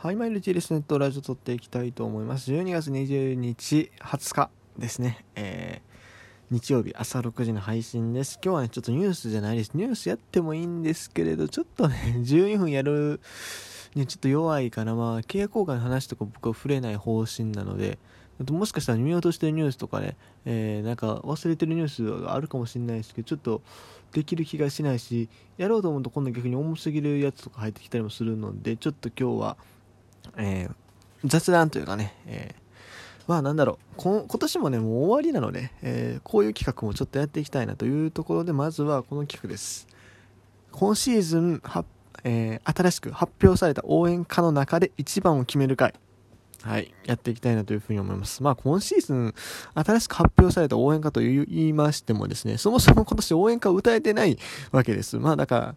はい、マイル TLS ネットラジオ撮っていきたいと思います。12月20日、20日ですね。えー、日曜日朝6時の配信です。今日はね、ちょっとニュースじゃないです。ニュースやってもいいんですけれど、ちょっとね、12分やるにちょっと弱いかな。まあ、契約交換の話とか僕は触れない方針なので、あともしかしたら見落としてるニュースとかね、えー、なんか忘れてるニュースがあるかもしれないですけど、ちょっとできる気がしないし、やろうと思うと今度逆に重すぎるやつとか入ってきたりもするので、ちょっと今日は、えー、雑談というかね、えー、まあなんだろう今年もねもう終わりなので、えー、こういう企画もちょっとやっていきたいなというところでまずはこの企画です今シーズンは、えー、新しく発表された応援歌の中で一番を決める回はい、やっていきたいなというふうに思います。まあ、今シーズン、新しく発表された応援歌と言いましてもですね、そもそも今年応援歌を歌えてないわけです。まあ、だから、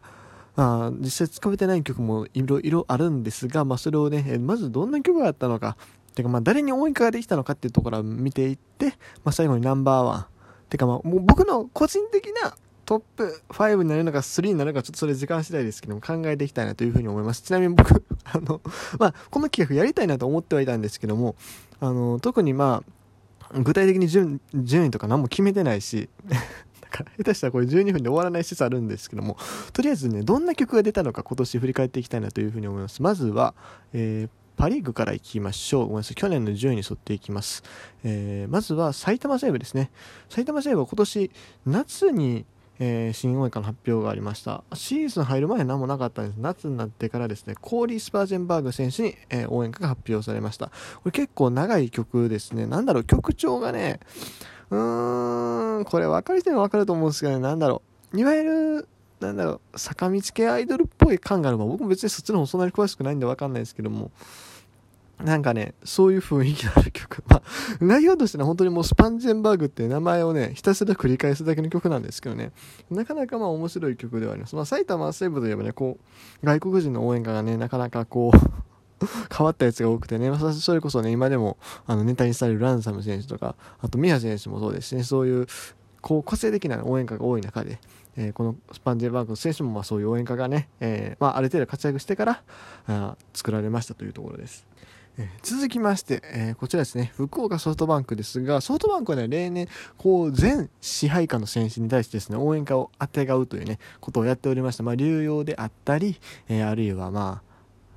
あ実際使われてない曲もいろいろあるんですが、まあ、それをね、まずどんな曲があったのか、てかまあ誰に応援歌ができたのかっていうところを見ていって、まあ、最後にナンバーワン。てかまあ、もう僕の個人的なトップ5になるのか3になるのかちょっとそれ時間次第ですけども考えていきたいなというふうに思います。ちなみに僕、あの、まあ、この企画やりたいなと思ってはいたんですけども、あの、特にまあ、具体的に順順位とか何も決めてないし、か 下手したらこれ12分で終わらない説あるんですけどもとりあえずねどんな曲が出たのか今年振り返っていきたいなというふうに思いますまずは、えーパ・リーグからいきましょう。ごめんなさい。去年の順位に沿っていきます。えー、まずは埼玉西部ですね。埼玉西部は今年夏に、えー、新応援歌の発表がありました。シーズン入る前は何もなかったんです。夏になってからですね、コーリー・スパージェンバーグ選手に、えー、応援歌が発表されました。これ結構長い曲ですね。なんだろう、曲調がね、うーん、これ分かる人には分かると思うんですけどね、なんだろう。いわゆる、なんだろう、坂道系アイドルっぽい感がある。まあ、僕も別にそっちの方そんなに詳しくないんで分かんないですけども、なんかね、そういう雰囲気のある曲。まあ、内容としては本当にもうスパンジェンバーグっていう名前をね、ひたすら繰り返すだけの曲なんですけどね、なかなかまあ面白い曲ではあります。まあ、埼玉西部といえばね、こう、外国人の応援歌がね、なかなかこう 変わったやつが多くてね、それこそね、今でもあのネタにされるランサム選手とか、あとミハ選手もそうですしね、そういうこう個性的な応援歌が多い中で、えー、このスパンジェバーグ選手もまあそういう応援歌がね、えー、まあ、ある程度活躍してからあ作られましたというところです。えー、続きまして、え、こちらですね、福岡ソフトバンクですが、ソフトバンクはね、例年、こう、全支配下の選手に対してですね、応援歌をあてがうというね、ことをやっておりました。まあ、流用であったり、え、あるいはまあ、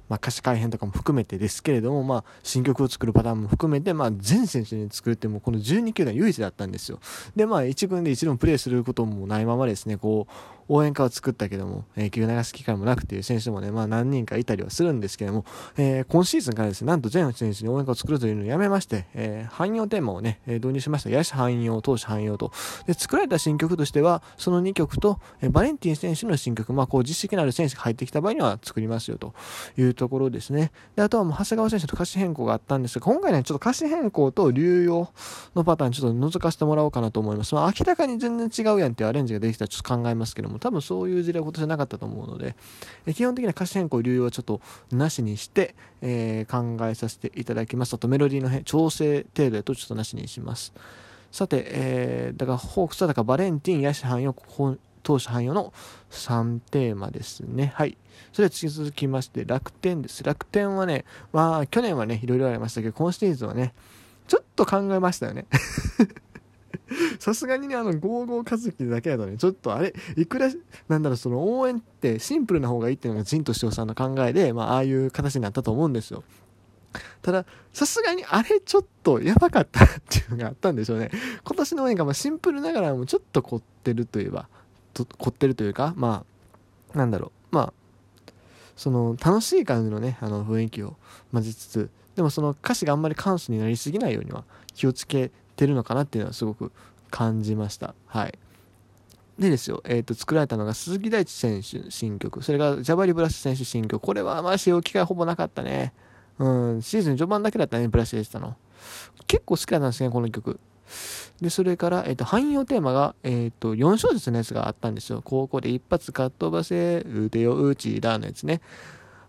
まあ、歌詞改編とかも含めてですけれども、まあ、新曲を作るパターンも含めて、まあ、全選手に作るってもうこの12球団唯一だったんですよ。で、まあ、1軍で一度もプレーすることもないままですね、こう、応援歌を作ったけども、えー、球流す機会もなくていう選手もね、まあ何人かいたりはするんですけども、えー、今シーズンからですね、なんと全選手に応援歌を作るというのをやめまして、えー、汎用テーマをね、導入しました。野手汎用、投手汎用と。で、作られた新曲としては、その2曲と、えー、バレンティン選手の新曲、まあこう実績のある選手が入ってきた場合には作りますよというところですね。で、あとはもう長谷川選手と歌詞変更があったんですが、今回ね、ちょっと歌詞変更と流用のパターンちょっと覗かせてもらおうかなと思います。まあ明らかに全然違うやんっていうアレンジができたらちょっと考えますけども、多分そういう事例は今年はなかったと思うので、え基本的な歌詞変更流用はちょっとなしにして、えー、考えさせていただきます。あとメロディーの調整程度だとちょっとなしにします。さて、えー、だからホークスはだからバレンティン、ヤシハンヨ、投手汎用の3テーマですね。はい。それでは続きまして、楽天です。楽天はね、まあ、去年はね、いろいろありましたけど、今シーズンはね、ちょっと考えましたよね。さすがにね、あの、ゴーゴー和樹だけだとね、ちょっとあれ、いくら、なんだろう、その応援ってシンプルな方がいいっていうのが陣としおさんの考えで、まあ、ああいう形になったと思うんですよ。ただ、さすがにあれちょっとやばかったっていうのがあったんでしょうね。今年の応援がまあシンプルながらもちょっと凝ってるといえば、と凝ってるというか、まあ、なんだろう、まあ、その楽しい感じのね、あの雰囲気を混ぜつつ、でもその歌詞があんまり簡素になりすぎないようには気をつけてるのかなっていうのはすごく感じました。はい。でですよ、えっ、ー、と、作られたのが鈴木大地選手新曲、それがジャバリブラス選手新曲、これはまあ使用機会ほぼなかったね。うん、シーズン序盤だけだったね、ブラシでしたの。結構好きだったんですね、この曲。で、それから、えっ、ー、と、汎用テーマが、えっ、ー、と、4小節のやつがあったんですよ。高校で一発かっ飛ばせ、腕を打ちだのやつね。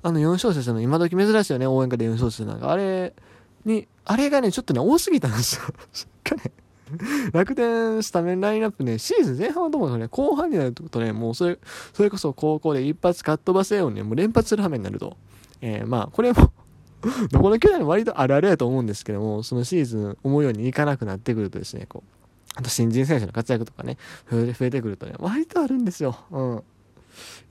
あの4小節の今時珍しいよね、応援歌で4小節なんか。あれに、あれがね、ちょっとね、多すぎたんですよ。かね。楽天スタメンラインナップね、シーズン前半はどうもね、後半になるとね、もうそれ、それこそ高校で一発カットバセをね、もう連発する羽目になると。えー、まあ、これもど この球団も割とあるあるやと思うんですけども、そのシーズン思うようにいかなくなってくるとですね、こう、あと新人選手の活躍とかね、増えてくるとね、割とあるんですよ。うん。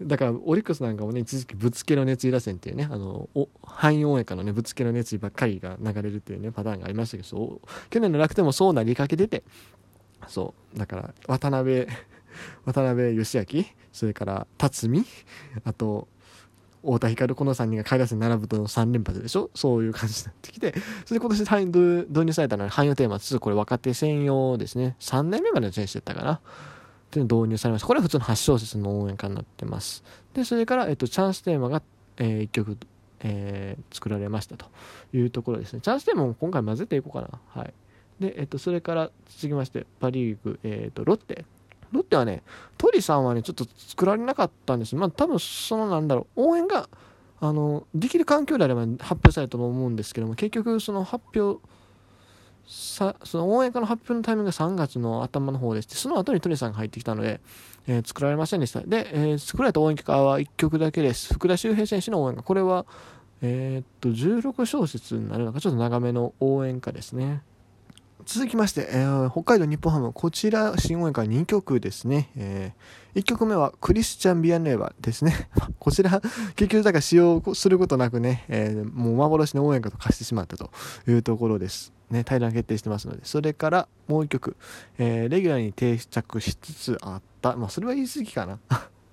だから、オリックスなんかもね、一時期ぶつけの熱意打線っていうね、あの、お汎用映画のね、ぶつけの熱意ばっかりが流れるっていうね、パターンがありましたけど、去年の楽天もそうなりかけてて、そう、だから、渡辺、渡辺義明、それから辰巳、あと、太田光この3人が下位打線並ぶと3連発でしょ？そういう感じになってきて、それで今年導入されたのは汎用テーマ2、これ若手専用ですね。3年目までの選手だったかな。って導入されました。これは普通の8小節の応援歌になってます。で、それから、えっと、チャンステーマが、えー、1曲、えー、作られましたというところですね。チャンステーマも今回混ぜていこうかな。はい。で、えっと、それから続きまして、パ・リーグ、えっと、ロッテ。ロッテはね、鳥さんはね、ちょっと作られなかったんです。まあ、多分、そのなんだろう、応援が、あの、できる環境であれば発表されたと思うんですけども、結局、その発表、さその応援歌の発表のタイミングが3月の頭の方でして、その後にトニーさんが入ってきたので、えー、作られませんでした。で、えー、作られた応援歌は1曲だけです。福田周平選手の応援歌。これは、えー、っと、16小節になるのか、ちょっと長めの応援歌ですね。続きまして、えー、北海道日本ハム、こちら新応援歌2曲ですね。えー、1曲目はクリスチャン・ビアンレーバですね。こちら、結局だから使用することなくね、えー、もう幻の応援歌と化してしまったというところです。ね、対談決定してますので、それからもう1曲、えー、レギュラーに定着しつつあった、まあそれは言い過ぎかな。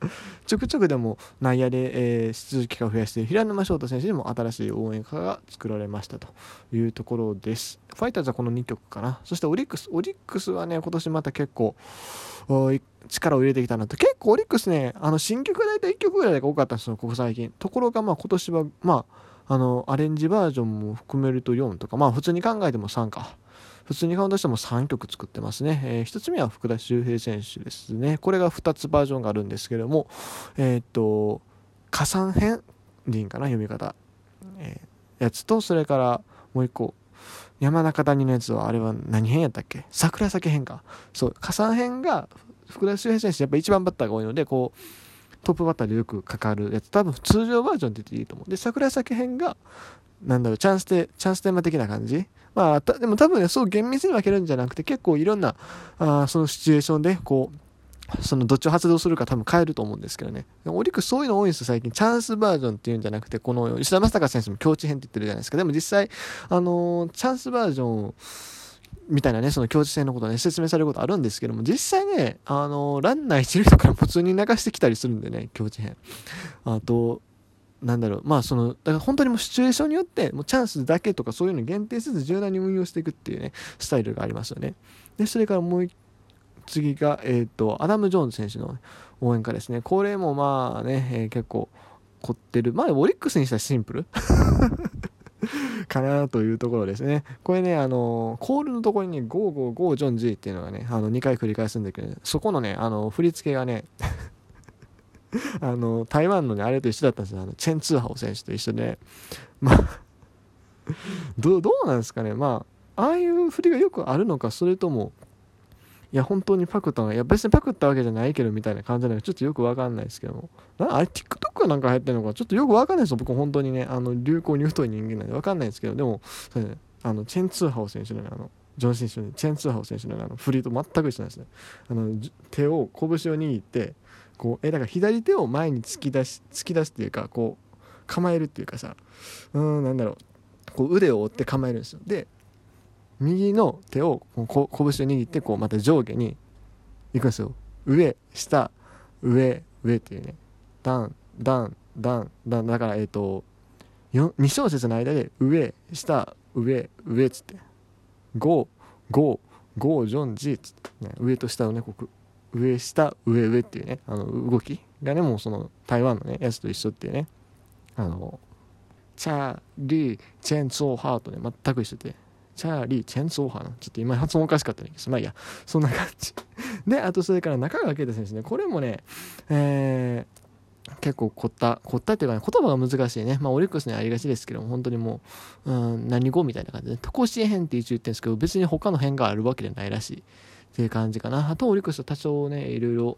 ちょくちょくでも内野で、えー、出場機会を増やして平沼翔太選手にも新しい応援歌が作られましたというところです。ファイターズはこの2曲かな。そしてオリックスオリックスはね今年また結構力を入れてきたなと。結構オリックスねあの新曲大体1曲ぐらいが多かったんですよここ最近。ところがまあ今年はまああのアレンジバージョンも含めると4とか。まあ普通に考えても3か。普通にカウントしても3曲作ってますね。えー、1つ目は福田周平選手ですね。これが2つバージョンがあるんですけども、えー、っと、加算編でいいかな、読み方。えー、やつと、それからもう1個、山中谷のやつは、あれは何編やったっけ？桜咲編か。そう、加算編が福田周平選手、やっぱ一番バッターが多いので、こう、トップバッターでよくかかるやつ、多分通常バージョンって言っていいと思う。で、桜咲編が、なんだろう、チャンステ、チャンステーマ的な感じまあ、でも多分ね、そう厳密に分けるんじゃなくて、結構いろんな、あそのシチュエーションで、こう、そのどっちを発動するか多分変えると思うんですけどね。オリックスそういうの多いんですよ、最近。チャンスバージョンっていうんじゃなくて、この吉田正尚選手も境地編って言ってるじゃないですか。でも実際、あのー、チャンスバージョンみたいなね、その境地戦のことね、説明されることあるんですけども、実際ね、あのー、ランナー一塁とか普通に流してきたりするんでね、境地編。あと、なんだろう、まあその、だから本当にもうシチュエーションによって、もうチャンスだけとかそういうの限定せず柔軟に運用していくっていうね、スタイルがありますよね。で、それからもう次が、えっ、ー、と、アダム・ジョーンズ選手の応援歌ですね。これもまあね、えー、結構凝ってる。まあオリックスにしたらシンプル かなというところですね。これね、あの、コールのところにね、555ジョン G っていうのがね、あの、2回繰り返すんだけど、そこのね、あの、振り付けがね あの、台湾のね、あれと一緒だったんですよ。あの、チェン・ツーハオ選手と一緒で、まあど、どうなんですかね。まあ、ああいう振りがよくあるのか、それとも、いや、本当にパクったのいや、別にパクったわけじゃないけど、みたいな感じなので、ちょっとよくわかんないですけども。なあれ、TikTok なんか入ってるのか、ちょっとよくわかんないですよ。僕、本当にね、あの、流行に太い人間なんでわかんないですけど、でも、それね、あの、チェン・ツーハオ選手のね、あの、ジョン・シン選手チェン・ツーハオ選手の、あの振りと全く一緒なんですね。あの、手を、拳を握って、こうえだから左手を前に突き出し突き出すっていうかこう構えるっていうかさうんなんだろう。こう腕を折って構えるんですよ。で右の手をここ拳を握ってこうまた上下にいくんですよ。上下上上っていうね。ダンダンダンダン。だからえっ、ー、と2小節の間で上下上上っつって。5 5 5ジョンジっつって、ね、上と下をねこう上下上上っていうねあの動きがねもうその台湾のねやつと一緒っていうね。あのチャーリー・チェンツォーハーとね全く一緒でチャーリー・チェンツォーハーちょっと今発音おかしかったんですまあいいや。そんな感じ。であとそれから中川圭太選手ね。これもねえー結構凝った、凝ったっていうか、ね、言葉が難しいね。まあ、オリックスにありがちですけども、本当にもう、うん、何語みたいな感じで、渡航支編って一応言ってるんですけど、別に他の編があるわけじゃないらしい。っていう感じかな。あと、オリックス多少ね、いろいろ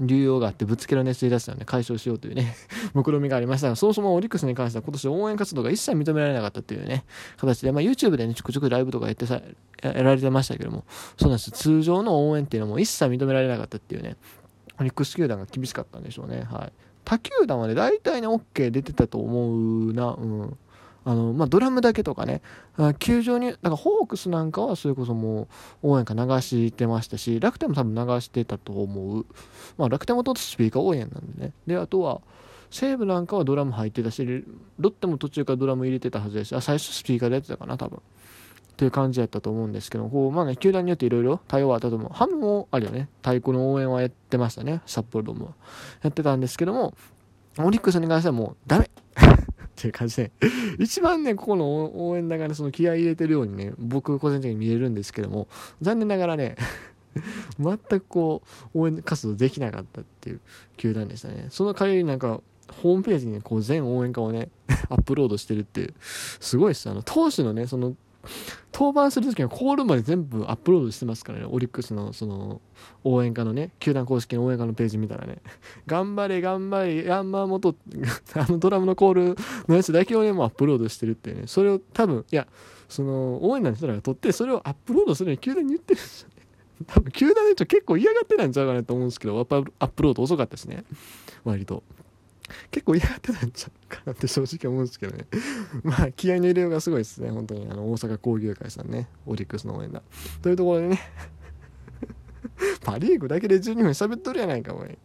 流用があってぶつけられすり出したので解消しようというね 目論みがありましたがそもそもオリックスに関しては今年応援活動が一切認められなかったっていうね形で、まあ、YouTube でねちょくちょくライブとかやってさやられてましたけどもそうなんです通常の応援っていうのも一切認められなかったっていうねオリックス球団が厳しかったんでしょうね。はい。他球団はね大体ね OK 出てたと思うな。うん。あの、まあ、ドラムだけとかね、球場に、だからホークスなんかはそれこそもう応援歌流してましたし、楽天も多分流してたと思う。まあ、楽天もとってスピーカー応援なんでね。で、あとは、西武なんかはドラム入ってたし、ロッテも途中からドラム入れてたはずです、あ、最初スピーカーでやってたかな、多分。っていう感じやったと思うんですけど、こう、まあね、球団によっていろいろ対応はあったと思う。ハムもあるよね。太鼓の応援はやってましたね。札幌ドームは。やってたんですけども、オリックスに関してはもうダメっていう感じで、一番ね、ここの応援だからその気合い入れてるようにね、僕個人的に見えるんですけども、残念ながらね、全くこう、応援活動できなかったっていう球団でしたね。その代わりなんか、ホームページにね、こう全応援歌をね、アップロードしてるっていう、すごいっす。あの、投手のね、その、登板するときのコールまで全部アップロードしてますからね、オリックスのその応援歌のね、球団公式の応援歌のページ見たらね、頑張れ、頑張れ、ヤンマー元、あのドラムのコールのやつだけをね、もうアップロードしてるってね、それを多分、いや、その応援団の人らが撮って、それをアップロードするように球団に言ってるんですよね。多分、球団の人結構嫌がってたんちゃうかなと思うんですけど、やっぱアップロード遅かったですね、割と。結構嫌がってたんちゃうかなって正直思うんですけどね。まあ気合の入れようがすごいですね。本当に。あの大阪工業会さんね。オリックスの応援だというところでね。パ・リーグだけで12分喋っとるやないかおい。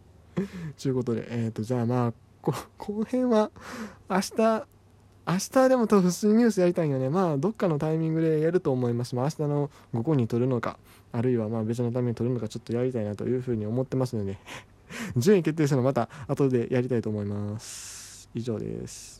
ちゅうことでえっ、ー、とじゃあまあこ後編は明日明日でも多分普通にニュースやりたいんよね。まあどっかのタイミングでやると思います。まあ明日の午後に撮るのかあるいはまあ別のために撮るのかちょっとやりたいなというふうに思ってますので。順位決定したのまた後でやりたいと思います。以上です。